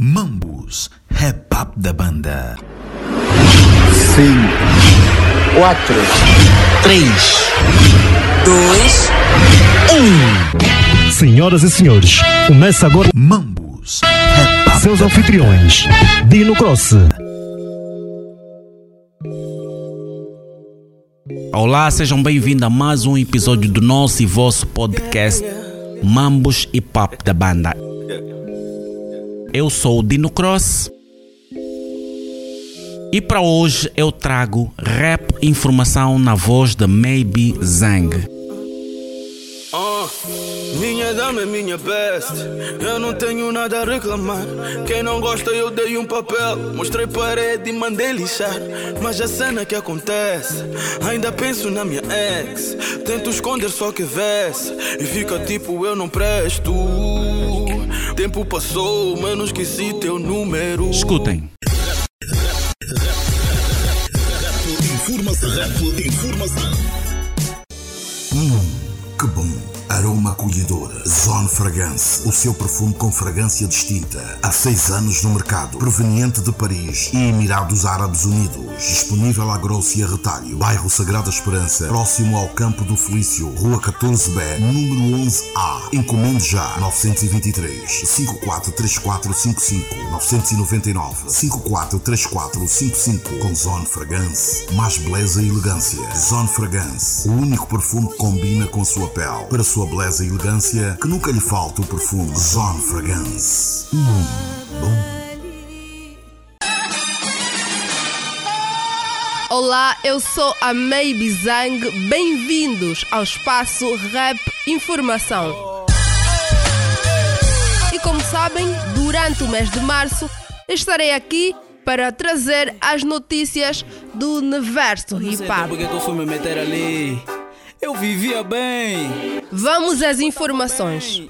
Mambus, rap up da banda. 5, 4, 3, 2, Senhoras e senhores, começa agora Mambus, rap up seus da anfitriões, Dino Cross, Olá, sejam bem-vindos a mais um episódio do nosso e vosso podcast Mambos e Pop da Banda. Eu sou o Dino Cross e para hoje eu trago rap informação na voz de Maybe Zang. Ah, minha dama é minha best. Eu não tenho nada a reclamar. Quem não gosta, eu dei um papel. Mostrei parede e mandei lixar. Mas a cena que acontece, ainda penso na minha ex. Tento esconder só que vesse. E fica tipo, eu não presto. Tempo passou, mas não esqueci teu número. Escutem. Que bom! Aroma acolhedor. Zone Fragrance. O seu perfume com fragrância distinta. Há seis anos no mercado. Proveniente de Paris e Emirados Árabes Unidos. Disponível a grosso e a retalho. Bairro Sagrada Esperança. Próximo ao Campo do Felício. Rua 14B. Número 11A. Encomende já. 923 543455 999 543455 com Zone Fragrance. Mais beleza e elegância. Zone Fragrance. O único perfume que combina com a sua pele. Para sua beleza e elegância, que nunca lhe falte o perfume Zone Fragrance. Hum, bom. Olá, eu sou a Maybe Zang. Bem-vindos ao espaço Rap Informação. E como sabem, durante o mês de março estarei aqui para trazer as notícias do universo hip hop. Eu vivia bem. Vamos às informações. Se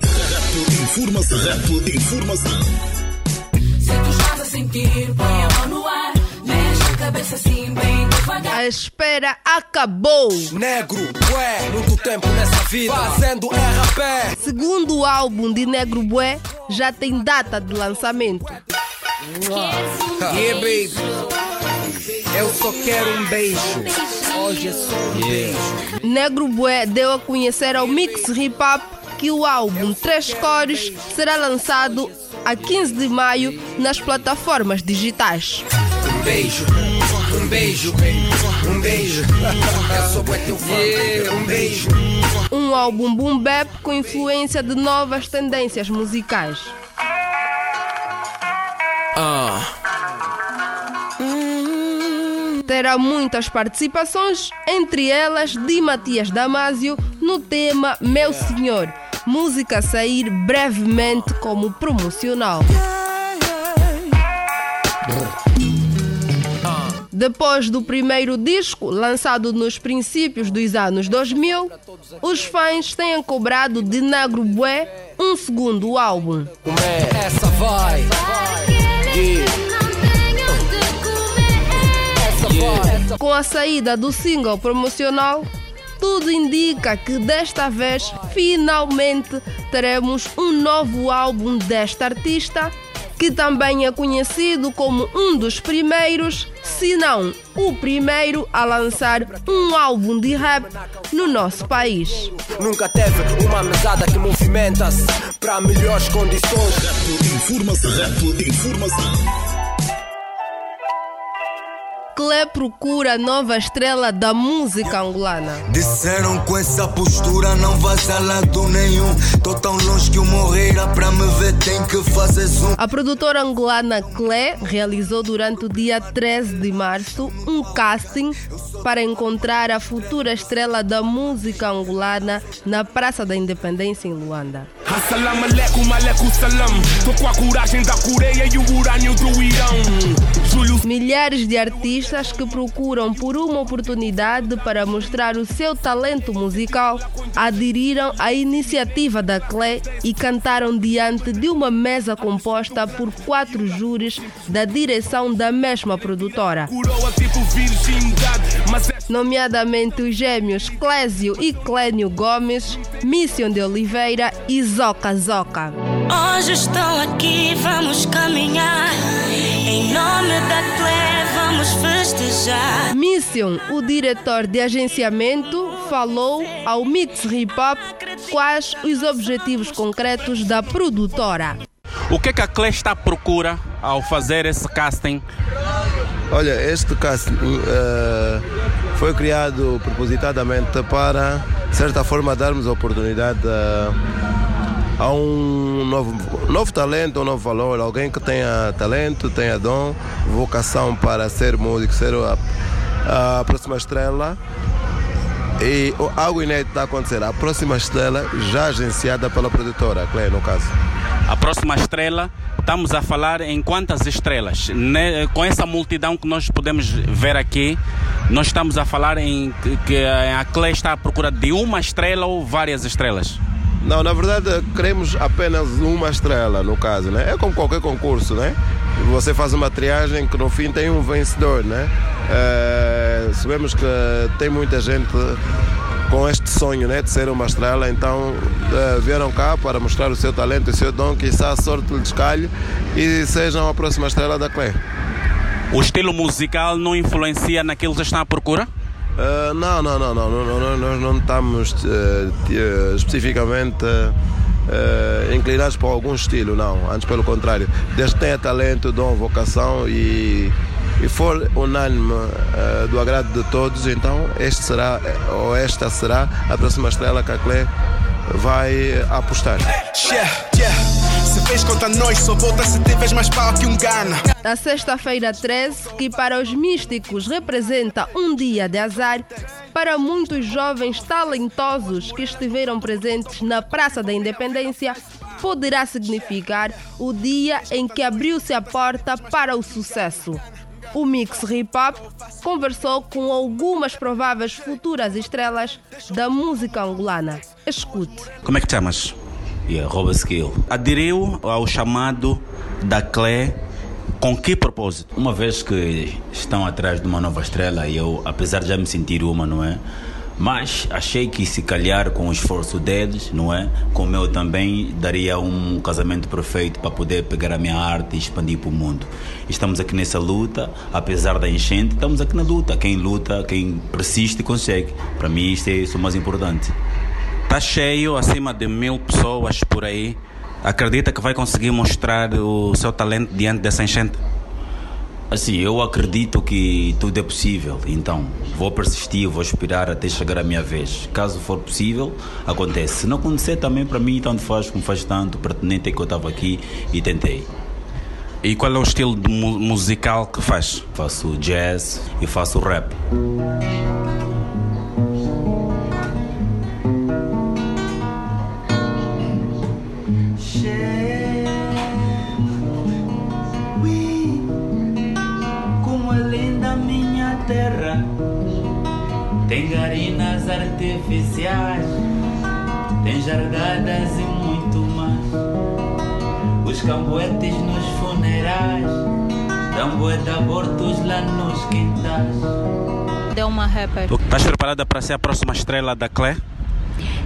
tu estás a sentir, põe a mão no ar. Mexe a cabeça assim, bem devagar. A espera acabou. Negro, ué, muito tempo nessa vida. Fazendo RP. Segundo álbum de Negro Bué já tem data de lançamento. Yeah, baby. Eu só quero um beijo. Hoje é só um beijo. Negro Bué deu a conhecer ao Mix Hip Hop que o álbum Três Cores será lançado a 15 de maio nas plataformas digitais. Um beijo, um beijo, um beijo. Eu sou bué teu fã. Yeah, um beijo. Um álbum boom bap com influência de novas tendências musicais. Terá muitas participações, entre elas de Matias Damasio no tema Meu Senhor, música a sair brevemente como promocional. Depois do primeiro disco, lançado nos princípios dos anos 2000, os fãs têm cobrado de Negro Bué um segundo álbum. Essa vai. Com a saída do single promocional, tudo indica que desta vez finalmente teremos um novo álbum desta artista, que também é conhecido como um dos primeiros, se não o primeiro, a lançar um álbum de rap no nosso país. Nunca teve uma mesada que movimenta-se para melhores condições. Clé procura nova estrela da música angolana. Disseram com essa postura não vais a lado nenhum. Tô tão longe que o morreira pra me ver tem que fazer zoom. A produtora angolana Clé realizou durante o dia 13 de março um casting para encontrar a futura estrela da música angolana na Praça da Independência em Luanda. Assalamu alaikum, alaikum salam. Tô com a coragem da Coreia e o urânio do Irão. Milhares de artistas que procuram por uma oportunidade para mostrar o seu talento musical aderiram à iniciativa da Clé e cantaram diante de uma mesa composta por quatro júris da direção da mesma produtora. tipo é nomeadamente os gêmeos Clésio e Clênio Gomes, Mission de Oliveira e Zoca Zoca. Hoje estou aqui, vamos caminhar. Em nome da Clé, vamos festejar. Mission, o diretor de agenciamento, falou ao Mix Hip Hop quais os objetivos concretos da produtora. O que, é que a Clé está à procura ao fazer esse casting? Olha, este casting uh, foi criado propositadamente para, de certa forma, darmos a oportunidade a, a um novo, novo talento, um novo valor, alguém que tenha talento, tenha dom, vocação para ser músico, ser a, a próxima estrela. E algo inédito está a acontecer. A próxima estrela já agenciada pela produtora, Clay, no caso. A próxima estrela, estamos a falar em quantas estrelas? Ne- Com essa multidão que nós podemos ver aqui, nós estamos a falar em que a Clé está à procura de uma estrela ou várias estrelas? Não, na verdade queremos apenas uma estrela, no caso, né? É como qualquer concurso, né? Você faz uma triagem que no fim tem um vencedor, né? Eh, sabemos que tem muita gente com este sonho, né? De ser uma estrela, então eh, vieram cá para mostrar o seu talento o seu dom, que a sorte lhes calhe e sejam a próxima estrela da Clé. O estilo musical não influencia naquilo que estão à procura? Uh, não, não, não, não, nós não estamos t- uh, especificamente uh, inclinados para algum estilo, não, antes pelo contrário. Desde que tenha talento, dom, vocação e, e for unânime uh, do agrado de todos, então este será, ou esta será a próxima estrela que a Clé vai apostar. Yeah. Se fez contra nós, só volta se tiveres mais pau que um Gana. A sexta-feira 13, que para os místicos representa um dia de azar, para muitos jovens talentosos que estiveram presentes na Praça da Independência, poderá significar o dia em que abriu-se a porta para o sucesso. O Mix Hip Hop conversou com algumas prováveis futuras estrelas da música angolana. Escute. Como é que chamas? Yeah, rouba skill. Aderiu ao chamado da Clé com que propósito? Uma vez que estão atrás de uma nova estrela, e eu, apesar de já me sentir uma, não é? Mas achei que se calhar com o esforço deles, não é? Com o meu também, daria um casamento perfeito para poder pegar a minha arte e expandir para o mundo. Estamos aqui nessa luta, apesar da enchente, estamos aqui na luta. Quem luta, quem persiste, consegue. Para mim, isto é isso o mais importante. Está cheio, acima de mil pessoas por aí. Acredita que vai conseguir mostrar o seu talento diante dessa enchente? Assim, eu acredito que tudo é possível, então vou persistir, vou esperar até chegar a minha vez. Caso for possível, acontece. Se não acontecer também para mim, tanto faz como faz tanto, pertinente é que eu estava aqui e tentei. E qual é o estilo musical que faz? Faço jazz e faço rap. Terra. Tem garinas artificiais, tem jargadas e muito mais. Os camboetes nos funerais, dão bué de abortos lá nos quintais. Deu uma rapper. Estás preparada para ser a próxima estrela da Clé?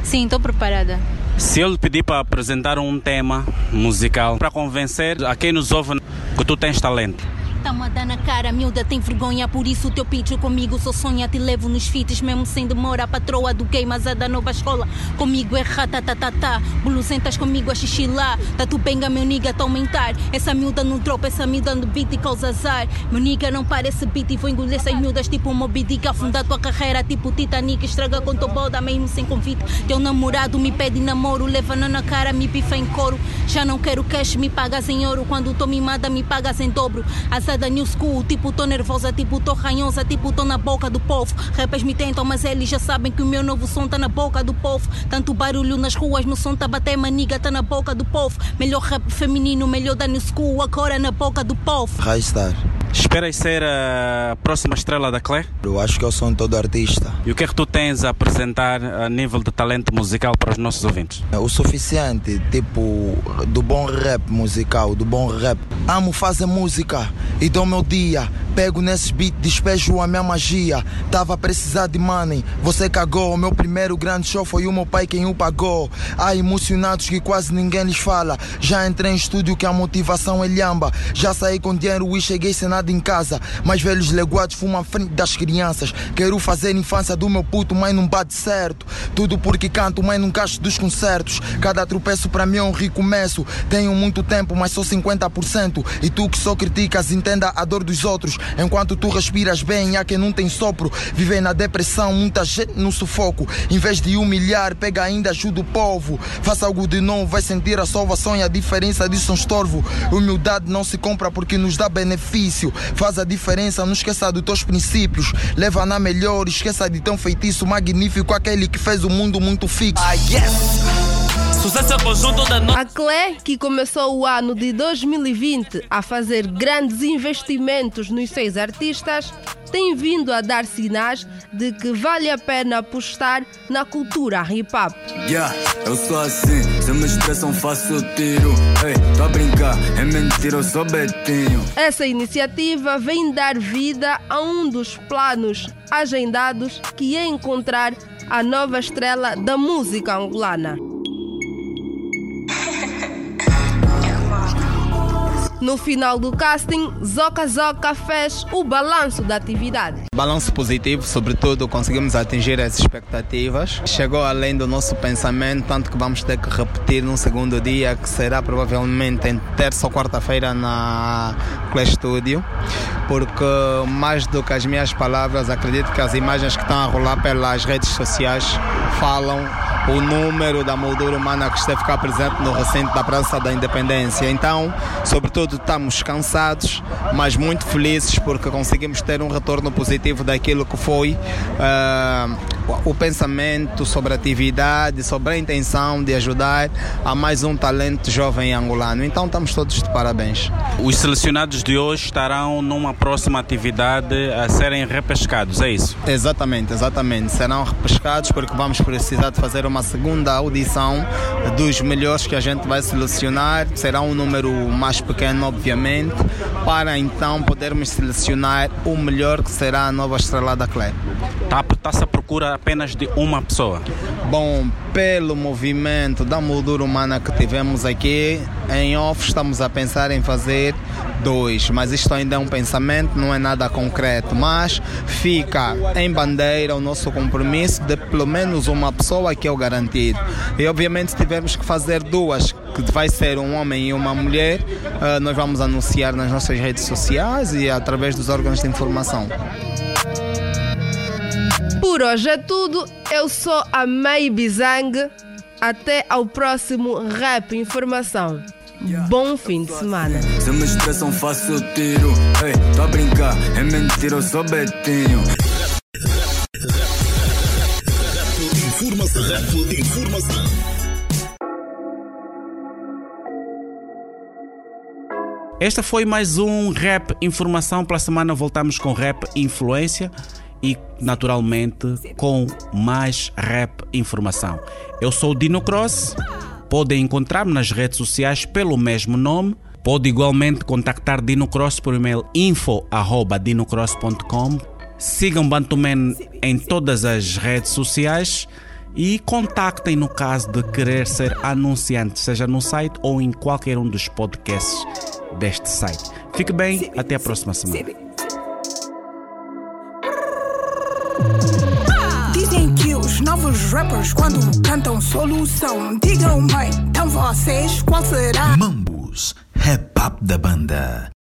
Sim, estou preparada. Se eu lhe pedir para apresentar um tema musical para convencer a quem nos ouve que tu tens talento, Tá-me a dar na cara, miúda tem vergonha, por isso o teu pitch comigo só sonha, te levo nos fites, mesmo sem demora, patroa do game, mas a da nova escola, comigo é ratatatata, buluzentas comigo a xixilá, tatu benga meu nigga tá aumentar, essa miúda no drop, essa miúda no beat e causa azar, meu nigga não parece beat e vou engolir essas miúdas tipo um Moby Dick, afundar tua carreira tipo Titanic, estraga com tua boda mesmo sem convite, teu namorado me pede namoro, leva na cara, me bifa em couro, já não quero cash, me pagas em ouro, quando tô mimada me pagas em dobro, azada new school, tipo tô nervosa, tipo tô ranhosa, tipo tô na boca do povo, rappers me tentam, mas eles já sabem que o meu novo som tá na boca do povo, tanto barulho nas ruas, meu som tá bater, maniga tá na boca do povo, melhor rap feminino, melhor da new school, agora na boca do povo. Raistar. Esperas ser a próxima estrela da Clé? Eu acho que eu sou um todo artista. E o que é que tu tens a apresentar a nível de talento musical para os nossos ouvintes? É O suficiente, tipo, do bom rap musical, do bom rap. Amo fazer música e dou meu dia Pego nesses beats, despejo a minha magia. Tava a precisar de money, você cagou. O meu primeiro grande show foi o meu pai quem o pagou. Há emocionados que quase ninguém lhes fala. Já entrei em estúdio que a motivação é lhamba. Já saí com dinheiro e cheguei sem nada em casa. Mas velhos leguados fumam à frente das crianças. Quero fazer infância do meu puto, mas não bate certo. Tudo porque canto, mas não gasto dos concertos. Cada tropeço para mim é um recomeço. Tenho muito tempo, mas sou 50%. E tu que só criticas, entenda a dor dos outros. Enquanto tu respiras bem, há quem não tem sopro. Vivem na depressão, muita gente no sufoco. Em vez de humilhar, pega ainda ajuda o povo. Faça algo de novo, vai sentir a salvação e a diferença disso é um estorvo. Humildade não se compra porque nos dá benefício. Faz a diferença, não esqueça dos teus princípios. Leva na melhor, esqueça de tão feitiço magnífico. Aquele que fez o mundo muito fixo. Ah, yes! Sucesso é conjunto da no... A Clé, que começou o ano de 2020 a fazer grandes investimentos nos seus artistas, tem vindo a dar sinais de que vale a pena apostar na cultura hip hop. Yeah, eu sou assim, se me expressam faço tiro. Ei, tô a brincar, é mentira, eu sou Betinho. Essa iniciativa vem dar vida a um dos planos agendados que é encontrar a nova estrela da música angolana. No final do casting, Zoca Zoca fez o balanço da atividade. Balanço positivo, sobretudo conseguimos atingir as expectativas. Chegou além do nosso pensamento, tanto que vamos ter que repetir no segundo dia, que será provavelmente em terça ou quarta-feira na Clay Studio, porque mais do que as minhas palavras, acredito que as imagens que estão a rolar pelas redes sociais falam o número da moldura humana que esteve cá presente no recinto da Praça da Independência. Então, sobretudo, estamos cansados, mas muito felizes porque conseguimos ter um retorno positivo daquilo que foi uh, o pensamento sobre a atividade, sobre a intenção de ajudar a mais um talento jovem angolano. Então, estamos todos de parabéns. Os selecionados de hoje estarão numa próxima atividade a serem repescados, é isso? Exatamente, exatamente. Serão repescados porque vamos precisar de fazer uma segunda audição dos melhores que a gente vai selecionar. Será um número mais pequeno, obviamente, para então podermos selecionar o melhor que será a nova estrela da Clé. Está-se à procura apenas de uma pessoa? Bom, pelo movimento da moldura humana que tivemos aqui, em off estamos a pensar em fazer dois, mas isto ainda é um pensamento, não é nada concreto, mas fica em bandeira o nosso compromisso de pelo menos uma pessoa que é o garantido. E obviamente se tivermos que fazer duas, que vai ser um homem e uma mulher, uh, nós vamos anunciar nas nossas redes sociais e através dos órgãos de informação. Por hoje é tudo. Eu sou a May Bizang. Até ao próximo Rap Informação. Bom fim de semana. Se me expressam, faço tiro. Ei, tô a brincar, é mentira, eu sou Betinho. Informação, rap de informação. Esta foi mais um Rap Informação. Pela semana voltamos com Rap Influência e, naturalmente, com mais Rap Informação. Eu sou o Dino Cross. Podem encontrar-me nas redes sociais pelo mesmo nome. Pode igualmente contactar Dino Cross por e-mail info.dinocross.com. Sigam Bantuman em todas as redes sociais e contactem no caso de querer ser anunciante, seja no site ou em qualquer um dos podcasts deste site. Fique bem, até a próxima semana. Rappers quando cantam solução Digam bem, então vocês qual será? Mambus, rap up da banda.